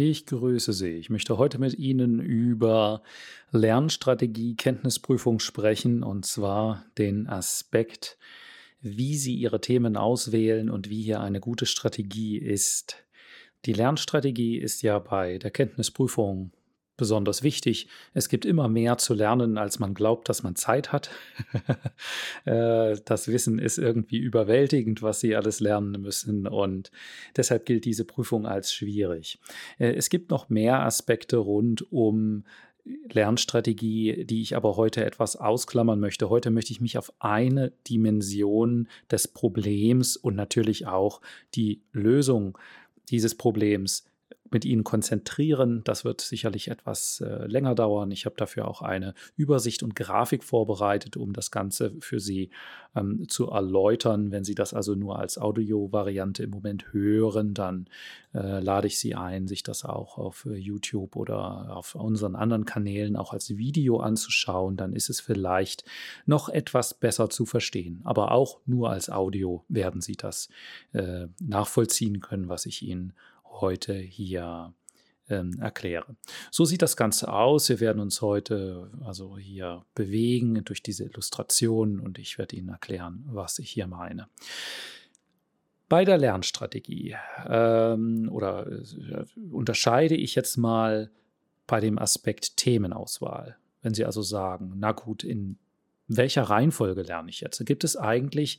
Ich grüße Sie. Ich möchte heute mit Ihnen über Lernstrategie, Kenntnisprüfung sprechen und zwar den Aspekt, wie Sie Ihre Themen auswählen und wie hier eine gute Strategie ist. Die Lernstrategie ist ja bei der Kenntnisprüfung besonders wichtig. Es gibt immer mehr zu lernen, als man glaubt, dass man Zeit hat. Äh, das Wissen ist irgendwie überwältigend, was Sie alles lernen müssen und deshalb gilt diese Prüfung als schwierig. Äh, es gibt noch mehr Aspekte rund um Lernstrategie, die ich aber heute etwas ausklammern möchte. Heute möchte ich mich auf eine Dimension des Problems und natürlich auch die Lösung dieses Problems mit Ihnen konzentrieren. Das wird sicherlich etwas äh, länger dauern. Ich habe dafür auch eine Übersicht und Grafik vorbereitet, um das Ganze für Sie ähm, zu erläutern. Wenn Sie das also nur als Audio-Variante im Moment hören, dann äh, lade ich Sie ein, sich das auch auf äh, YouTube oder auf unseren anderen Kanälen auch als Video anzuschauen. Dann ist es vielleicht noch etwas besser zu verstehen. Aber auch nur als Audio werden Sie das äh, nachvollziehen können, was ich Ihnen heute hier ähm, erkläre. So sieht das Ganze aus. Wir werden uns heute also hier bewegen durch diese Illustrationen und ich werde Ihnen erklären, was ich hier meine. Bei der Lernstrategie ähm, oder äh, unterscheide ich jetzt mal bei dem Aspekt Themenauswahl. Wenn Sie also sagen, na gut, in welcher Reihenfolge lerne ich jetzt? Gibt es eigentlich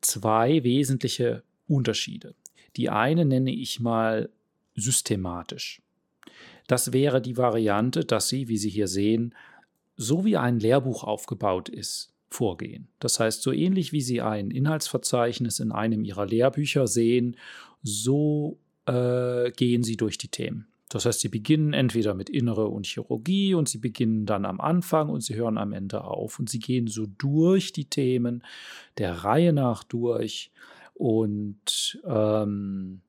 zwei wesentliche Unterschiede. Die eine nenne ich mal systematisch. Das wäre die Variante, dass Sie, wie Sie hier sehen, so wie ein Lehrbuch aufgebaut ist, vorgehen. Das heißt, so ähnlich wie Sie ein Inhaltsverzeichnis in einem Ihrer Lehrbücher sehen, so äh, gehen Sie durch die Themen. Das heißt, Sie beginnen entweder mit Innere und Chirurgie und Sie beginnen dann am Anfang und Sie hören am Ende auf und Sie gehen so durch die Themen der Reihe nach durch und ähm,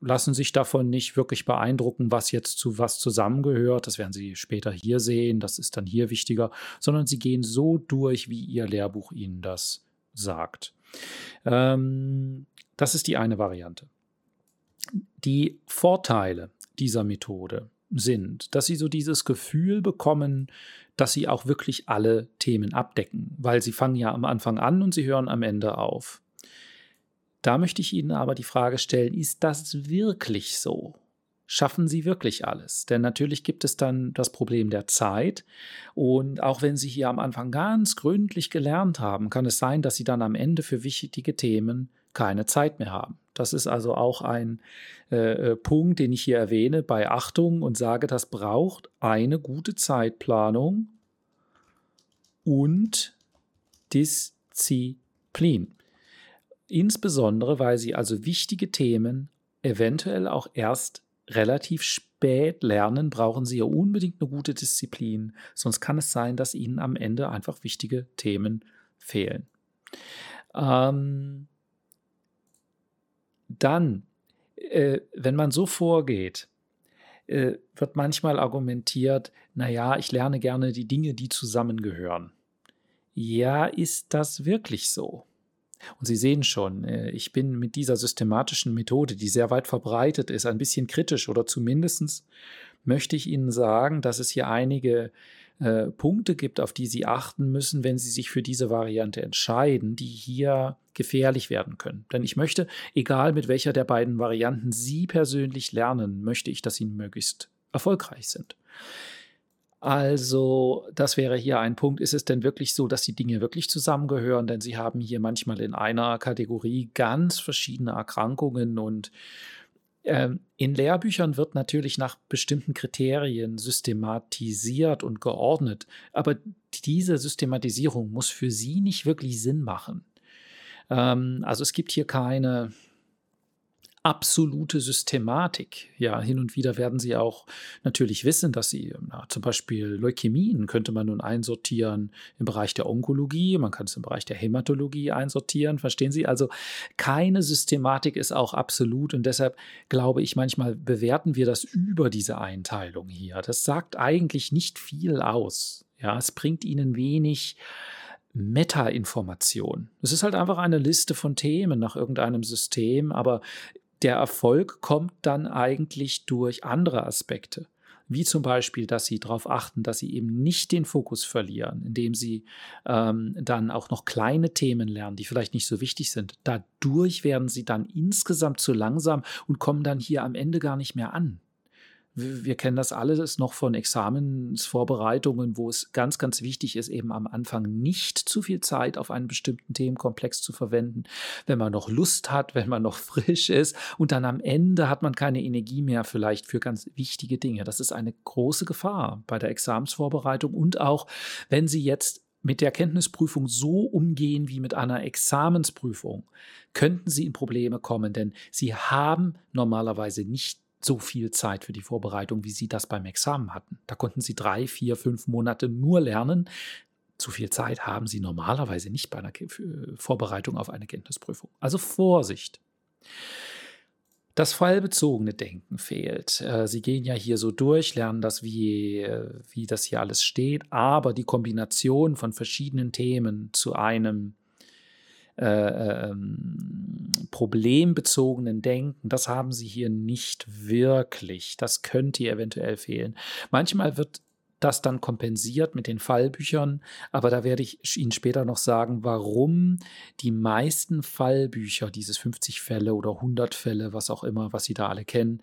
lassen sich davon nicht wirklich beeindrucken, was jetzt zu was zusammengehört. Das werden Sie später hier sehen, das ist dann hier wichtiger, sondern Sie gehen so durch, wie Ihr Lehrbuch Ihnen das sagt. Ähm, das ist die eine Variante. Die Vorteile dieser Methode sind, dass Sie so dieses Gefühl bekommen, dass Sie auch wirklich alle Themen abdecken, weil Sie fangen ja am Anfang an und Sie hören am Ende auf. Da möchte ich Ihnen aber die Frage stellen, ist das wirklich so? Schaffen Sie wirklich alles? Denn natürlich gibt es dann das Problem der Zeit. Und auch wenn Sie hier am Anfang ganz gründlich gelernt haben, kann es sein, dass Sie dann am Ende für wichtige Themen keine Zeit mehr haben. Das ist also auch ein äh, äh Punkt, den ich hier erwähne bei Achtung und sage, das braucht eine gute Zeitplanung und Disziplin. Insbesondere, weil sie also wichtige Themen eventuell auch erst relativ spät lernen, brauchen sie ja unbedingt eine gute Disziplin. Sonst kann es sein, dass ihnen am Ende einfach wichtige Themen fehlen. Ähm, dann, äh, wenn man so vorgeht, äh, wird manchmal argumentiert, naja, ich lerne gerne die Dinge, die zusammengehören. Ja, ist das wirklich so? Und Sie sehen schon, äh, ich bin mit dieser systematischen Methode, die sehr weit verbreitet ist, ein bisschen kritisch oder zumindest möchte ich Ihnen sagen, dass es hier einige äh, Punkte gibt, auf die Sie achten müssen, wenn Sie sich für diese Variante entscheiden, die hier gefährlich werden können. Denn ich möchte, egal mit welcher der beiden Varianten Sie persönlich lernen, möchte ich, dass Sie möglichst erfolgreich sind. Also, das wäre hier ein Punkt. Ist es denn wirklich so, dass die Dinge wirklich zusammengehören? Denn Sie haben hier manchmal in einer Kategorie ganz verschiedene Erkrankungen und in Lehrbüchern wird natürlich nach bestimmten Kriterien systematisiert und geordnet, aber diese Systematisierung muss für Sie nicht wirklich Sinn machen. Ähm, also es gibt hier keine absolute Systematik. Ja, hin und wieder werden Sie auch natürlich wissen, dass Sie na, zum Beispiel Leukämien könnte man nun einsortieren im Bereich der Onkologie, man kann es im Bereich der Hämatologie einsortieren, verstehen Sie? Also keine Systematik ist auch absolut und deshalb glaube ich, manchmal bewerten wir das über diese Einteilung hier. Das sagt eigentlich nicht viel aus. Ja, es bringt Ihnen wenig Meta-Information. Es ist halt einfach eine Liste von Themen nach irgendeinem System, aber der Erfolg kommt dann eigentlich durch andere Aspekte wie zum Beispiel, dass sie darauf achten, dass sie eben nicht den Fokus verlieren, indem sie ähm, dann auch noch kleine Themen lernen, die vielleicht nicht so wichtig sind. Dadurch werden sie dann insgesamt zu langsam und kommen dann hier am Ende gar nicht mehr an wir kennen das alles noch von Examensvorbereitungen, wo es ganz, ganz wichtig ist, eben am Anfang nicht zu viel Zeit auf einen bestimmten Themenkomplex zu verwenden, wenn man noch Lust hat, wenn man noch frisch ist und dann am Ende hat man keine Energie mehr vielleicht für ganz wichtige Dinge. Das ist eine große Gefahr bei der Examensvorbereitung und auch, wenn Sie jetzt mit der Kenntnisprüfung so umgehen wie mit einer Examensprüfung, könnten Sie in Probleme kommen, denn Sie haben normalerweise nicht so viel Zeit für die Vorbereitung, wie sie das beim Examen hatten. Da konnten sie drei, vier, fünf Monate nur lernen. Zu viel Zeit haben sie normalerweise nicht bei einer Vorbereitung auf eine Kenntnisprüfung. Also Vorsicht. Das fallbezogene Denken fehlt. Äh, sie gehen ja hier so durch, lernen das, wie, äh, wie das hier alles steht, aber die Kombination von verschiedenen Themen zu einem äh, ähm, problembezogenen Denken, das haben sie hier nicht wirklich. Das könnte hier eventuell fehlen. Manchmal wird das dann kompensiert mit den Fallbüchern, aber da werde ich Ihnen später noch sagen, warum die meisten Fallbücher, dieses 50 Fälle oder 100 Fälle, was auch immer, was Sie da alle kennen,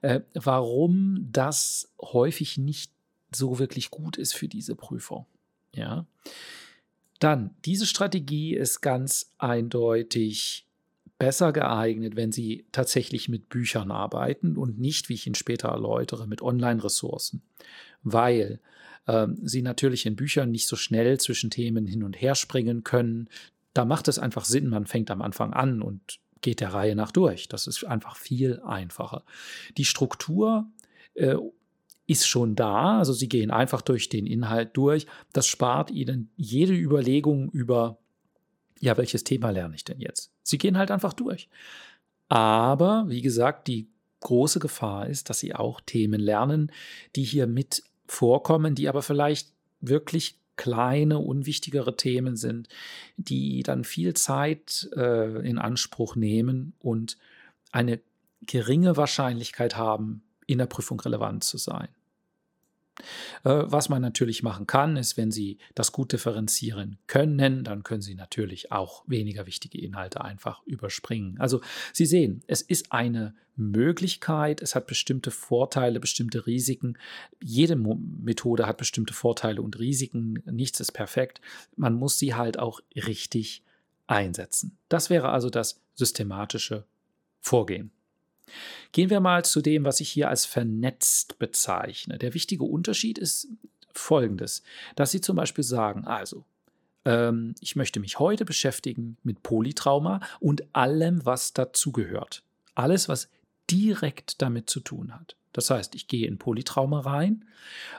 äh, warum das häufig nicht so wirklich gut ist für diese Prüfung. Ja. Dann, diese Strategie ist ganz eindeutig besser geeignet, wenn Sie tatsächlich mit Büchern arbeiten und nicht, wie ich Ihnen später erläutere, mit Online-Ressourcen, weil ähm, Sie natürlich in Büchern nicht so schnell zwischen Themen hin und her springen können. Da macht es einfach Sinn, man fängt am Anfang an und geht der Reihe nach durch. Das ist einfach viel einfacher. Die Struktur äh, ist schon da. Also sie gehen einfach durch den Inhalt durch. Das spart ihnen jede Überlegung über, ja, welches Thema lerne ich denn jetzt? Sie gehen halt einfach durch. Aber, wie gesagt, die große Gefahr ist, dass sie auch Themen lernen, die hier mit vorkommen, die aber vielleicht wirklich kleine, unwichtigere Themen sind, die dann viel Zeit äh, in Anspruch nehmen und eine geringe Wahrscheinlichkeit haben, in der Prüfung relevant zu sein. Äh, was man natürlich machen kann, ist, wenn Sie das gut differenzieren können, dann können Sie natürlich auch weniger wichtige Inhalte einfach überspringen. Also Sie sehen, es ist eine Möglichkeit, es hat bestimmte Vorteile, bestimmte Risiken. Jede Methode hat bestimmte Vorteile und Risiken. Nichts ist perfekt. Man muss sie halt auch richtig einsetzen. Das wäre also das systematische Vorgehen. Gehen wir mal zu dem, was ich hier als vernetzt bezeichne. Der wichtige Unterschied ist folgendes, dass Sie zum Beispiel sagen, also, ähm, ich möchte mich heute beschäftigen mit Polytrauma und allem, was dazugehört. Alles, was direkt damit zu tun hat. Das heißt, ich gehe in Polytrauma rein,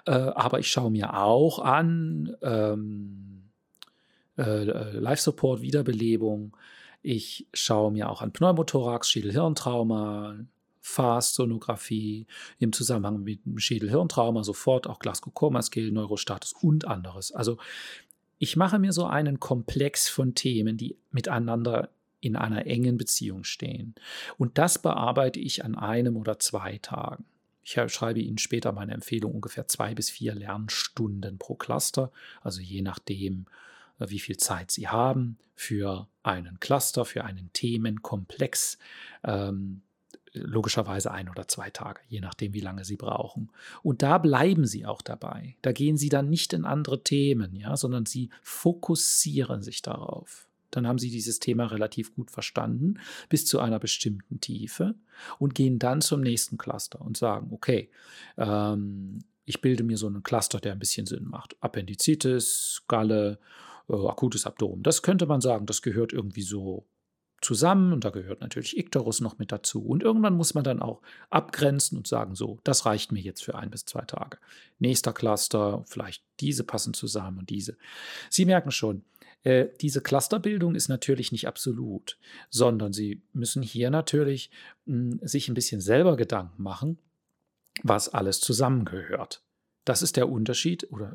äh, aber ich schaue mir auch an ähm, äh, äh Life-Support, Wiederbelebung, ich schaue mir auch an Pneumothorax, Schädel-Hirntrauma, Fast-Sonographie im Zusammenhang mit Schädel-Hirntrauma, sofort auch Glasgow-Coma-Scale, Neurostatus und anderes. Also ich mache mir so einen Komplex von Themen, die miteinander in einer engen Beziehung stehen. Und das bearbeite ich an einem oder zwei Tagen. Ich schreibe Ihnen später meine Empfehlung ungefähr zwei bis vier Lernstunden pro Cluster, also je nachdem, wie viel Zeit Sie haben für einen Cluster, für einen Themenkomplex. Ähm, logischerweise ein oder zwei Tage, je nachdem, wie lange Sie brauchen. Und da bleiben Sie auch dabei. Da gehen Sie dann nicht in andere Themen, ja, sondern Sie fokussieren sich darauf. Dann haben Sie dieses Thema relativ gut verstanden, bis zu einer bestimmten Tiefe und gehen dann zum nächsten Cluster und sagen, okay, ähm, ich bilde mir so einen Cluster, der ein bisschen Sinn macht. Appendizitis, Galle, äh, akutes Abdomen. Das könnte man sagen, das gehört irgendwie so zusammen und da gehört natürlich Ikterus noch mit dazu. Und irgendwann muss man dann auch abgrenzen und sagen, so, das reicht mir jetzt für ein bis zwei Tage. Nächster Cluster, vielleicht diese passen zusammen und diese. Sie merken schon, äh, diese Clusterbildung ist natürlich nicht absolut, sondern Sie müssen hier natürlich mh, hm, sich ein bisschen selber Gedanken machen, was alles zusammengehört. Das ist der Unterschied oder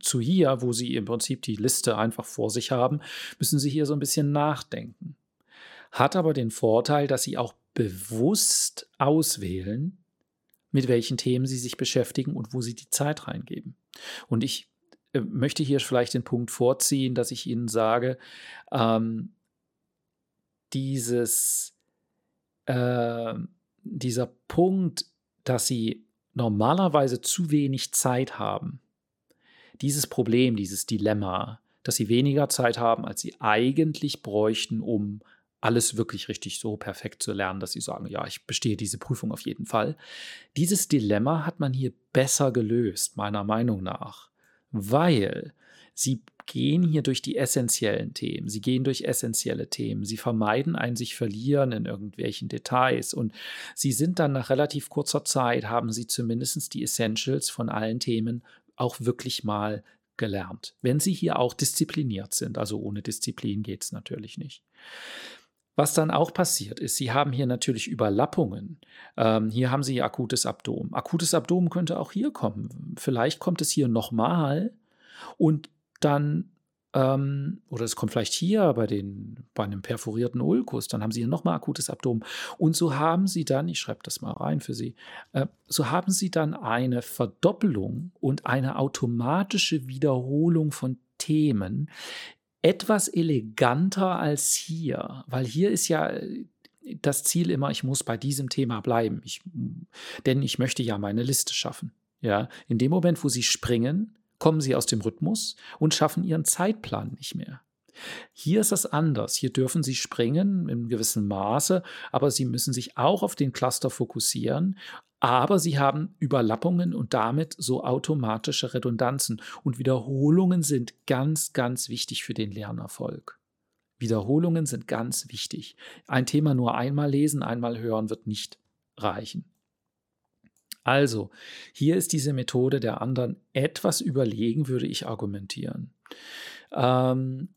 zu hier, wo Sie im Prinzip die Liste einfach vor sich haben, müssen Sie hier so ein bisschen nachdenken. hat aber den Vorteil, dass Sie auch bewusst auswählen, mit welchen Themen Sie sich beschäftigen und wo Sie die Zeit reingeben. Und ich äh, möchte hier vielleicht den Punkt vorziehen, dass ich Ihnen sage, ähm, dieses, äh, dieser Punkt, dass Sie normalerweise zu wenig Zeit haben, dieses Problem, dieses Dilemma, dass Sie weniger Zeit haben, als Sie eigentlich bräuchten, um alles wirklich richtig so perfekt zu lernen, dass sie sagen, ja, ich bestehe diese Prüfung auf jeden Fall. Dieses Dilemma hat man hier besser gelöst, meiner Meinung nach, weil sie gehen hier durch die essentiellen Themen, sie gehen durch essentielle Themen, sie vermeiden ein sich verlieren in irgendwelchen Details und sie sind dann nach relativ kurzer Zeit, haben sie zumindest die Essentials von allen Themen auch wirklich mal gelernt. Wenn sie hier auch diszipliniert sind, also ohne Disziplin geht es natürlich nicht. Was dann auch passiert ist, Sie haben hier natürlich Überlappungen. Ähm, hier haben Sie akutes Abdomen. Akutes Abdomen könnte auch hier kommen. Vielleicht kommt es hier nochmal und dann, ähm, oder es kommt vielleicht hier bei, den, bei einem perforierten Ulkus, dann haben Sie hier nochmal akutes Abdomen. Und so haben Sie dann, ich schreibe das mal rein für Sie, äh, so haben Sie dann eine Verdoppelung und eine automatische Wiederholung von Themen, etwas eleganter als hier, weil hier ist ja äh, das Ziel immer, ich muss bei diesem Thema bleiben, ich, denn ich möchte ja meine Liste schaffen. Ja, in dem Moment, wo Sie springen, kommen Sie aus dem Rhythmus und schaffen Ihren Zeitplan nicht mehr. Hier ist das anders. Hier dürfen Sie springen in gewissem Maße, aber Sie müssen sich auch auf den Cluster fokussieren, aber sie haben Überlappungen und damit so automatische Redundanzen. Und Wiederholungen sind ganz, ganz wichtig für den Lernerfolg. Wiederholungen sind ganz wichtig. Ein Thema nur einmal lesen, einmal hören wird nicht reichen. Also, hier ist diese Methode der anderen etwas überlegen, würde ich argumentieren. Ähm,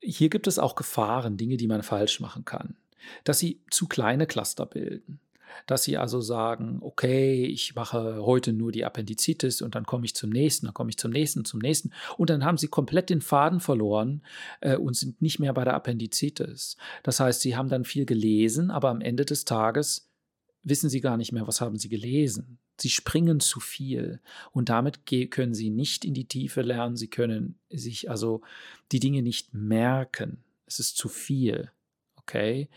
hier gibt es auch Gefahren, Dinge, die man falsch machen kann. Dass sie zu kleine Cluster bilden dass sie also sagen, okay, ich mache heute nur die Appendizitis und dann komme ich zum nächsten, dann komme ich zum nächsten, zum nächsten. Und dann haben sie komplett den Faden verloren äh, und sind nicht mehr bei der Appendizitis. Das heißt, sie haben dann viel gelesen, aber am Ende des Tages wissen sie gar nicht mehr, was haben sie gelesen. Sie springen zu viel und damit können sie nicht in die Tiefe lernen, sie können sich also die Dinge nicht merken. Es ist zu viel. Okay.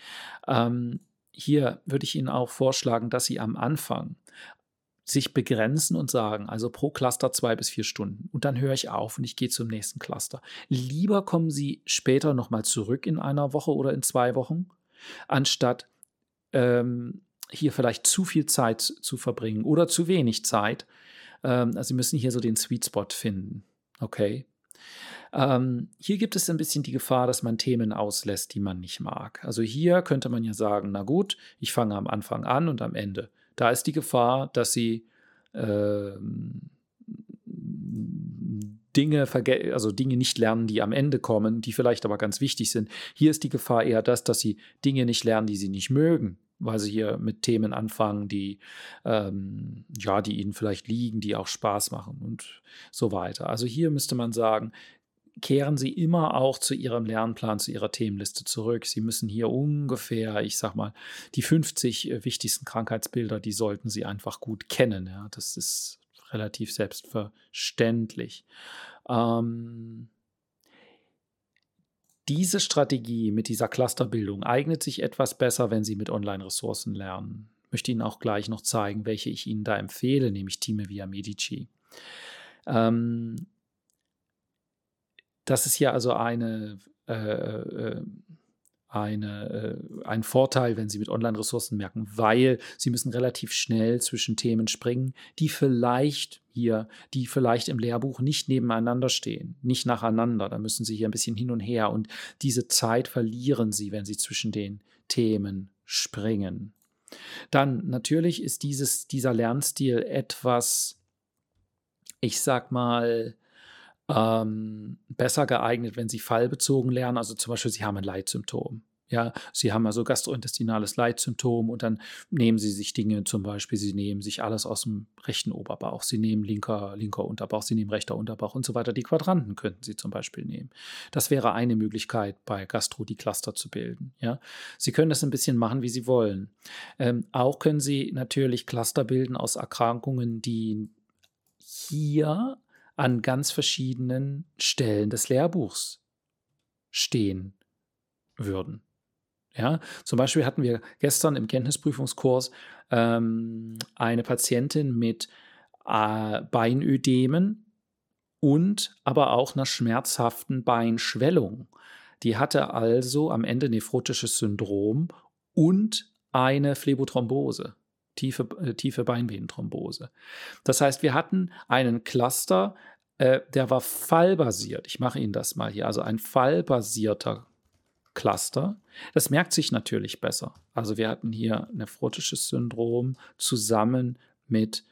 Ähm, hier würde ich Ihnen auch vorschlagen, dass Sie am Anfang sich begrenzen und sagen, also pro Cluster zwei bis vier Stunden. Und dann höre ich auf und ich gehe zum nächsten Cluster. Lieber kommen Sie später nochmal zurück in einer Woche oder in zwei Wochen, anstatt ähm, hier vielleicht zu viel Zeit zu verbringen oder zu wenig Zeit. Ähm, also Sie müssen hier so den Sweet Spot finden. Okay. Ähm, hier gibt es ein bisschen die Gefahr, dass man Themen auslässt, die man nicht mag. Also hier könnte man ja sagen, na gut, ich fange am Anfang an und am Ende. Da ist die Gefahr, dass sie äh, Dinge, also Dinge nicht lernen, die am Ende kommen, die vielleicht aber ganz wichtig sind. Hier ist die Gefahr eher das, dass sie Dinge nicht lernen, die sie nicht mögen, weil sie hier mit Themen anfangen, die ähm, ja, die ihnen vielleicht liegen, die auch Spaß machen und so weiter. Also hier müsste man sagen, kehren Sie immer auch zu Ihrem Lernplan, zu Ihrer Themenliste zurück. Sie müssen hier ungefähr, ich sag mal, die 50 äh, wichtigsten Krankheitsbilder, die sollten Sie einfach gut kennen. Ja, das ist relativ selbstverständlich. Ähm, diese Strategie mit dieser Clusterbildung eignet sich etwas besser, wenn Sie mit Online-Ressourcen lernen. Ich möchte Ihnen auch gleich noch zeigen, welche ich Ihnen da empfehle, nämlich Time via Medici. Ähm, das ist ja also eine, äh, äh, eine, äh, ein Vorteil, wenn Sie mit Online-Ressourcen merken, weil Sie müssen relativ schnell zwischen Themen springen, die vielleicht hier, die vielleicht im Lehrbuch nicht nebeneinander stehen, nicht nacheinander. Da müssen Sie hier ein bisschen hin und her und diese Zeit verlieren Sie, wenn Sie zwischen den Themen springen. Dann natürlich ist dieses, dieser Lernstil etwas, ich sag mal, ähm, besser geeignet, wenn Sie fallbezogen lernen. Also zum Beispiel, Sie haben ein Leitsymptom. Ja, Sie haben also gastrointestinales Leitsymptom und dann nehmen Sie sich Dinge, zum Beispiel, Sie nehmen sich alles aus dem rechten Oberbauch, Sie nehmen linker, linker Unterbauch, Sie nehmen rechter Unterbauch und so weiter. Die Quadranten könnten Sie zum Beispiel nehmen. Das wäre eine Möglichkeit, bei Gastro die Cluster zu bilden. Ja, Sie können das ein bisschen machen, wie Sie wollen. Ähm, auch können Sie natürlich Cluster bilden aus Erkrankungen, die hier an ganz verschiedenen Stellen des Lehrbuchs stehen würden. Ja, zum Beispiel hatten wir gestern im Kenntnisprüfungskurs ähm, eine Patientin mit äh, Beinödemen und aber auch einer schmerzhaften Beinschwellung. Die hatte also am Ende nephrotisches Syndrom und eine Phlebothrombose, tiefe, äh, tiefe Beinvenenthrombose. Das heißt, wir hatten einen Cluster, äh, der war fallbasiert. Ich mache Ihnen das mal hier. Also ein fallbasierter Cluster. Das merkt sich natürlich besser. Also wir hatten hier nephrotisches Syndrom zusammen mit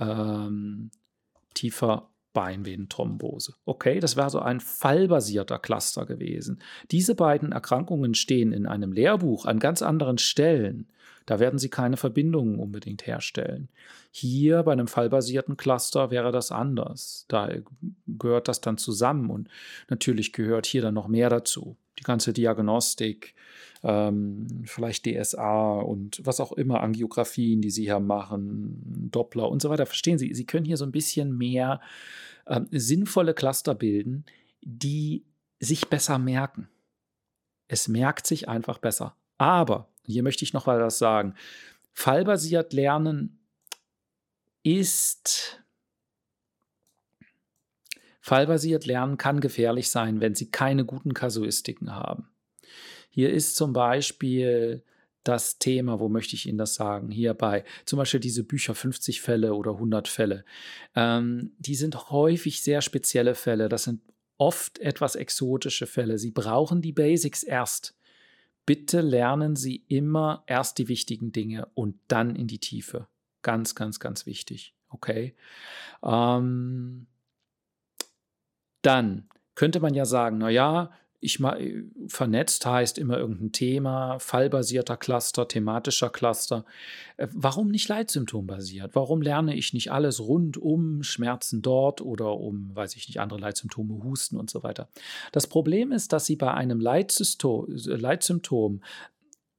ähm, tiefer Beinvenenthrombose. Okay, das wäre so ein fallbasierter Cluster gewesen. Diese beiden Erkrankungen stehen in einem Lehrbuch an ganz anderen Stellen. Da werden sie keine Verbindungen unbedingt herstellen. Hier bei einem fallbasierten Cluster wäre das anders. Da gehört das dann zusammen und natürlich gehört hier dann noch mehr dazu die ganze Diagnostik, ähm, vielleicht DSA und was auch immer, Angiografien, die Sie hier machen, Doppler und so weiter. Verstehen Sie, Sie können hier so ein bisschen mehr äh, sinnvolle Cluster bilden, die sich besser merken. Es merkt sich einfach besser. Aber, hier möchte ich noch mal was sagen, fallbasiert lernen ist Fallbasiert lernen kann gefährlich sein, wenn Sie keine guten Kasuistiken haben. Hier ist zum Beispiel das Thema, wo möchte ich Ihnen das sagen? Hierbei zum Beispiel diese Bücher 50 Fälle oder 100 Fälle. Ähm, die sind häufig sehr spezielle Fälle. Das sind oft etwas exotische Fälle. Sie brauchen die Basics erst. Bitte lernen Sie immer erst die wichtigen Dinge und dann in die Tiefe. Ganz, ganz, ganz wichtig. Okay. Ähm, dann könnte man ja sagen, naja, ich mal, vernetzt heißt immer irgendein Thema, fallbasierter Cluster, thematischer Cluster. Äh, warum nicht leitsymptombasiert? Warum lerne ich nicht alles rund um Schmerzen dort oder um, weiß ich nicht, andere Leitsymptome, Husten und so weiter? Das Problem ist, dass Sie bei einem Leitsymptom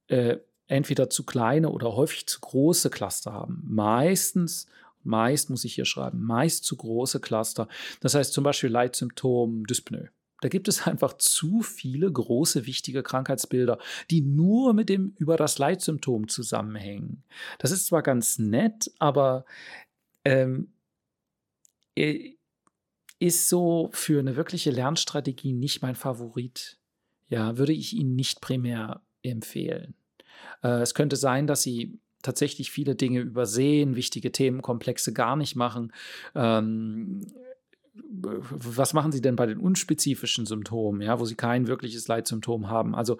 äh, entweder zu kleine oder häufig zu große Cluster haben. Meistens Meist muss ich hier schreiben, meist zu große Cluster. Das heißt zum Beispiel Leitsymptom Dyspnoe. Da gibt es einfach zu viele große, wichtige Krankheitsbilder, die nur mit dem über das Leitsymptom zusammenhängen. Das ist zwar ganz nett, aber ähm, ist so für eine wirkliche Lernstrategie nicht mein Favorit. Ja, würde ich Ihnen nicht primär empfehlen. Äh, es könnte sein, dass Sie tatsächlich viele Dinge übersehen, wichtige Themenkomplexe gar nicht machen. Ähm, was machen Sie denn bei den unspezifischen Symptomen, ja, wo Sie kein wirkliches Leitsymptom haben? Also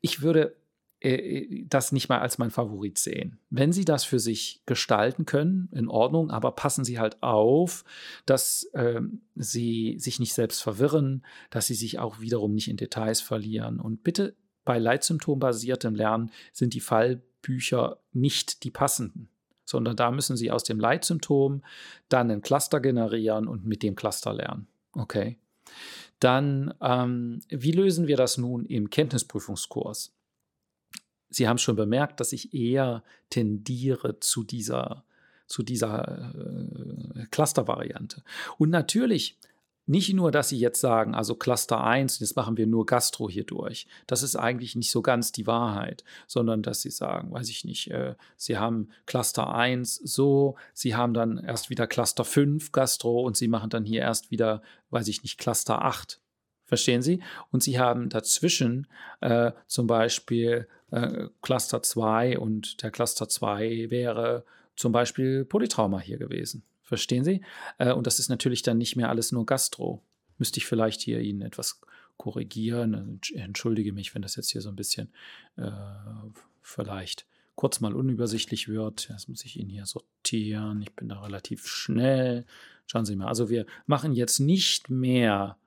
ich würde äh, das nicht mal als mein Favorit sehen. Wenn Sie das für sich gestalten können, in Ordnung, aber passen Sie halt auf, dass äh, Sie sich nicht selbst verwirren, dass Sie sich auch wiederum nicht in Details verlieren. Und bitte bei leitsymptombasiertem Lernen sind die Fall Bücher nicht die passenden, sondern da müssen Sie aus dem Leitsymptom dann ein Cluster generieren und mit dem Cluster lernen. Okay. Dann, ähm, wie lösen wir das nun im Kenntnisprüfungskurs? Sie haben schon bemerkt, dass ich eher tendiere zu dieser, zu dieser äh, Cluster-Variante. Und natürlich nicht nur, dass sie jetzt sagen, also Cluster 1, jetzt machen wir nur Gastro hier durch. Das ist eigentlich nicht so ganz die Wahrheit, sondern dass sie sagen, weiß ich nicht, äh, sie haben Cluster 1 so, sie haben dann erst wieder Cluster 5 Gastro und sie machen dann hier erst wieder, weiß ich nicht, Cluster 8. Verstehen Sie? Und Sie haben dazwischen äh, zum Beispiel äh, Cluster 2 und der Cluster 2 wäre zum Beispiel Polytrauma hier gewesen. Verstehen Sie? Äh, und das ist natürlich dann nicht mehr alles nur Gastro. Müsste ich vielleicht hier Ihnen etwas korrigieren. Entschuldige mich, wenn das jetzt hier so ein bisschen äh, vielleicht kurz mal unübersichtlich wird. Das muss ich Ihnen hier sortieren. Ich bin da relativ schnell. Schauen Sie mal. Also wir machen jetzt nicht mehr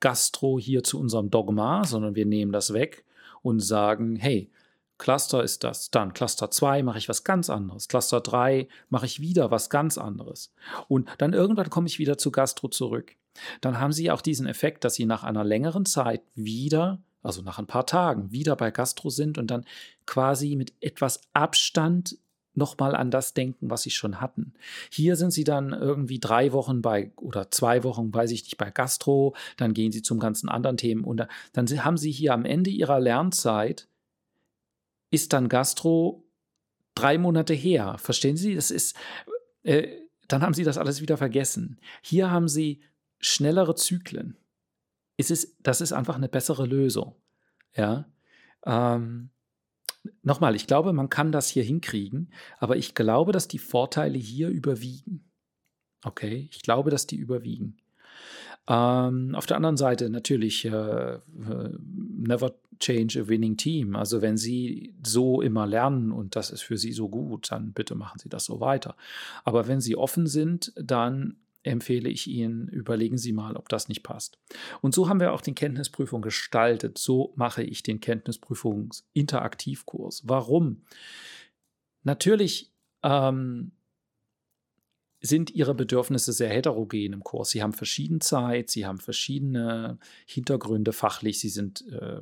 Gastro hier zu unserem Dogma, sondern wir nehmen das weg und sagen, hey, Cluster ist das, dann Cluster 2 mache ich was ganz anderes, Cluster 3 mache ich wieder was ganz anderes. Und dann irgendwann komme ich wieder zu Gastro zurück. Dann haben Sie auch diesen Effekt, dass Sie nach einer längeren Zeit wieder, also nach ein paar Tagen, wieder bei Gastro sind und dann quasi mit etwas Abstand nochmal an das denken, was sie schon hatten. Hier sind sie dann irgendwie drei Wochen bei oder zwei Wochen, weiß ich nicht, bei Gastro, dann gehen sie zum ganzen anderen Themen und dann haben sie hier am Ende ihrer Lernzeit ist dann Gastro drei Monate her. Verstehen Sie? Das ist, äh, dann haben Sie das alles wieder vergessen. Hier haben Sie schnellere Zyklen. Es ist, das ist einfach eine bessere Lösung. Ja. Ähm, Nochmal, ich glaube, man kann das hier hinkriegen, aber ich glaube, dass die Vorteile hier überwiegen. Okay, ich glaube, dass die überwiegen. Ähm, auf der anderen Seite natürlich äh, äh, never change a winning team. Also wenn Sie so immer lernen und das ist für Sie so gut, dann bitte machen Sie das so weiter. Aber wenn Sie offen sind, dann empfehle ich Ihnen, überlegen Sie mal, ob das nicht passt. Und so haben wir auch den Kenntnisprüfung gestaltet. So mache ich den Kenntnisprüfungs-Interaktivkurs. Warum? Natürlich ähm, sind ihre Bedürfnisse sehr heterogen im Kurs. Sie haben verschiedene Zeit, sie haben verschiedene Hintergründe fachlich, sie sind äh,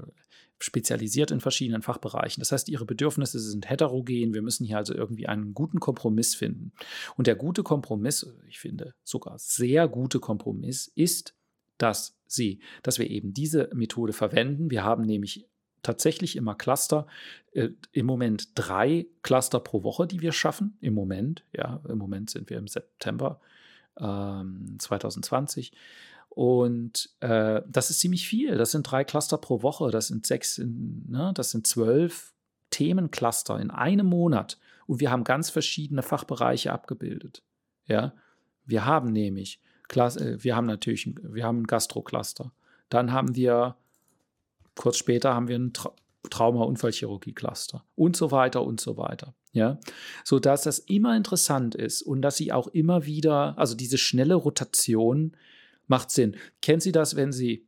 spezialisiert in verschiedenen Fachbereichen. Das heißt, ihre Bedürfnisse sind heterogen. Wir müssen hier also irgendwie einen guten Kompromiss finden. Und der gute Kompromiss, ich finde sogar sehr gute Kompromiss, ist, dass sie, dass wir eben diese Methode verwenden. Wir haben nämlich tatsächlich immer Cluster. Äh, Im Moment drei Cluster pro Woche, die wir schaffen. Im Moment, ja, im Moment sind wir im September ähm, 2020. Und äh, das ist ziemlich viel. Das sind drei Cluster pro Woche. Das sind sechs, ne, das sind zwölf Themencluster in einem Monat. Und wir haben ganz verschiedene Fachbereiche abgebildet. Ja, wir haben nämlich, äh, wir haben natürlich, wir haben ein Gastro-Cluster. Dann haben wir Kurz später haben wir ein Tra Trauma-Unfallchirurgie-Cluster und so weiter und so weiter. Ja, so dass das immer interessant ist und dass sie auch immer wieder, also diese schnelle Rotation macht Sinn. Kennen Sie das, wenn Sie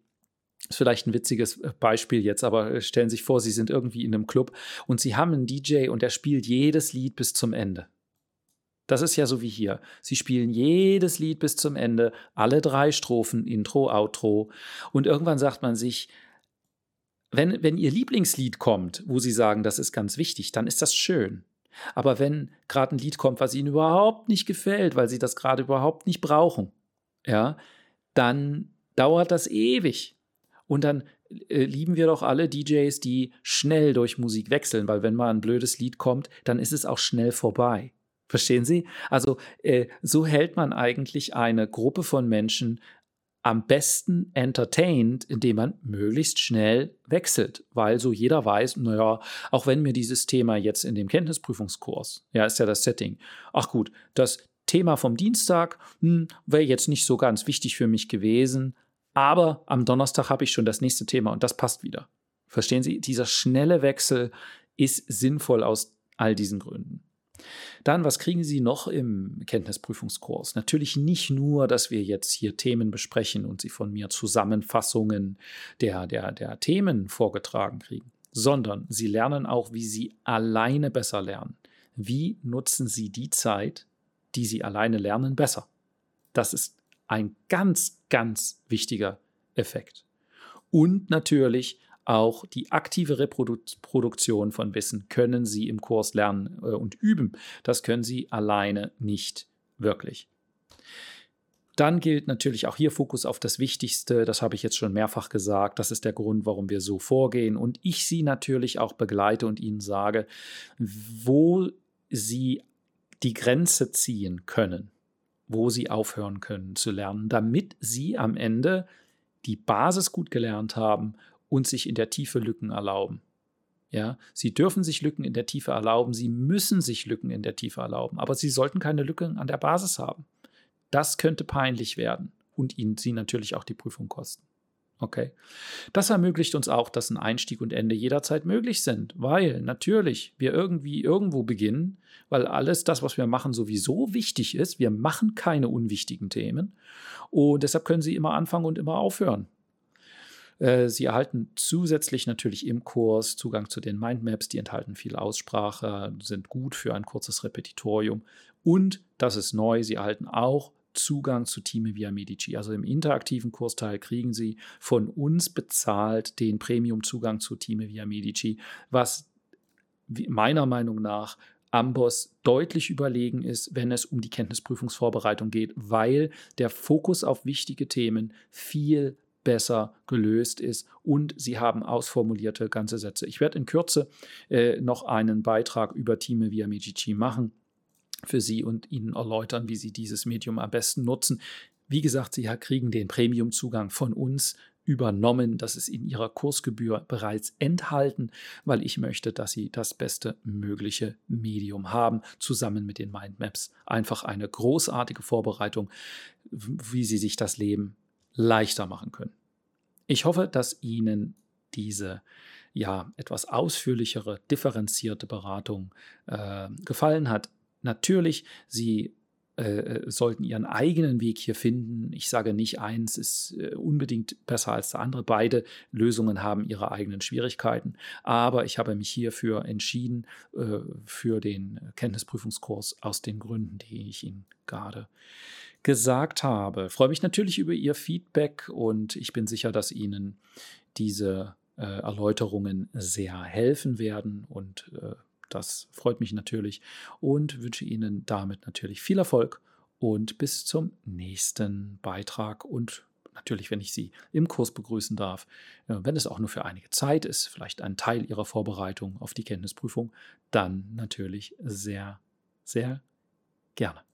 ist vielleicht ein witziges äh, Beispiel jetzt, aber äh, stellen Sie sich vor, Sie sind irgendwie in einem Club und Sie haben einen DJ und der spielt jedes Lied bis zum Ende. Das ist ja so wie hier. Sie spielen jedes Lied bis zum Ende, alle drei Strophen, Intro, Outro. Und irgendwann sagt man sich, wenn, wenn ihr Lieblingslied kommt, wo sie sagen, das ist ganz wichtig, dann ist das schön. Aber wenn gerade ein Lied kommt, was ihnen überhaupt nicht gefällt, weil sie das gerade überhaupt nicht brauchen, ja, dann dauert das ewig. Und dann äh, lieben wir doch alle DJs, die schnell durch Musik wechseln, weil wenn mal ein blödes Lied kommt, dann ist es auch schnell vorbei. Verstehen Sie? Also äh, so hält man eigentlich eine Gruppe von Menschen am besten entertained, indem man möglichst schnell wechselt, weil so jeder weiß, naja, auch wenn mir dieses Thema jetzt in dem Kenntnisprüfungskurs, ja, ist ja das Setting, ach gut, das Thema vom Dienstag hm, wäre jetzt nicht so ganz wichtig für mich gewesen, aber am Donnerstag habe ich schon das nächste Thema und das passt wieder. Verstehen Sie, dieser schnelle Wechsel ist sinnvoll aus all diesen Gründen. Dann, was kriegen Sie noch im Kenntnisprüfungskurs? Natürlich nicht nur, dass wir jetzt hier Themen besprechen und Sie von mir Zusammenfassungen der, der, der Themen vorgetragen kriegen, sondern Sie lernen auch, wie Sie alleine besser lernen. Wie nutzen Sie die Zeit, die Sie alleine lernen, besser? Das ist ein ganz, ganz wichtiger Effekt. Und natürlich auch die aktive Reproduktion von Wissen können Sie im Kurs lernen äh, und üben. Das können Sie alleine nicht wirklich. Dann gilt natürlich auch hier Fokus auf das Wichtigste. Das habe ich jetzt schon mehrfach gesagt. Das ist der Grund, warum wir so vorgehen. Und ich Sie natürlich auch begleite und Ihnen sage, wo Sie die Grenze ziehen können, wo Sie aufhören können zu lernen, damit Sie am Ende die Basis gut gelernt haben und sich in der Tiefe Lücken erlauben. Ja, sie dürfen sich Lücken in der Tiefe erlauben, sie müssen sich Lücken in der Tiefe erlauben, aber sie sollten keine Lücken an der Basis haben. Das könnte peinlich werden und ihnen sie natürlich auch die Prüfung kosten. Okay. Das ermöglicht uns auch, dass ein Einstieg und Ende jederzeit möglich sind, weil natürlich wir irgendwie irgendwo beginnen, weil alles das, was wir machen, sowieso wichtig ist. Wir machen keine unwichtigen Themen und deshalb können Sie immer anfangen und immer aufhören. Äh, Sie erhalten zusätzlich natürlich im Kurs Zugang zu den Mindmaps, die enthalten viel Aussprache, sind gut für ein kurzes Repetitorium. Und, das ist neu, Sie erhalten auch Zugang zu Time via Medici. Also im interaktiven Kursteil kriegen Sie von uns bezahlt den Premium-Zugang zu Time via Medici, was meiner Meinung nach Amboss deutlich überlegen ist, wenn es um die Kenntnisprüfungsvorbereitung geht, weil der Fokus auf wichtige Themen viel besser gelöst ist und sie haben ausformulierte ganze Sätze. Ich werde in Kürze äh, noch einen Beitrag über Time via Medici machen für Sie und Ihnen erläutern, wie Sie dieses Medium am besten nutzen. Wie gesagt, Sie kriegen den Premium-Zugang von uns übernommen. Das ist in Ihrer Kursgebühr bereits enthalten, weil ich möchte, dass Sie das beste mögliche Medium haben, zusammen mit den Mindmaps. Einfach eine großartige Vorbereitung, wie Sie sich das Leben leichter machen können. Ich hoffe, dass Ihnen diese ja etwas ausführlichere, differenzierte Beratung äh, gefallen hat. Natürlich, Sie äh, äh, sollten ihren eigenen Weg hier finden. Ich sage nicht, eins ist äh, unbedingt besser als der andere. Beide Lösungen haben ihre eigenen Schwierigkeiten. Aber ich habe mich hierfür entschieden, für den Kenntnisprüfungskurs aus den Gründen, die ich Ihnen gerade gesagt habe. Ich freue mich natürlich über Ihr Feedback und ich bin sicher, dass Ihnen diese Erläuterungen sehr helfen werden und das freut mich natürlich und wünsche Ihnen damit natürlich viel Erfolg und bis zum nächsten Beitrag und natürlich, wenn ich Sie im Kurs begrüßen darf, äh, wenn es auch nur für einige Zeit ist, vielleicht ein Teil Ihrer Vorbereitung auf die Kenntnisprüfung, dann natürlich sehr, sehr gerne.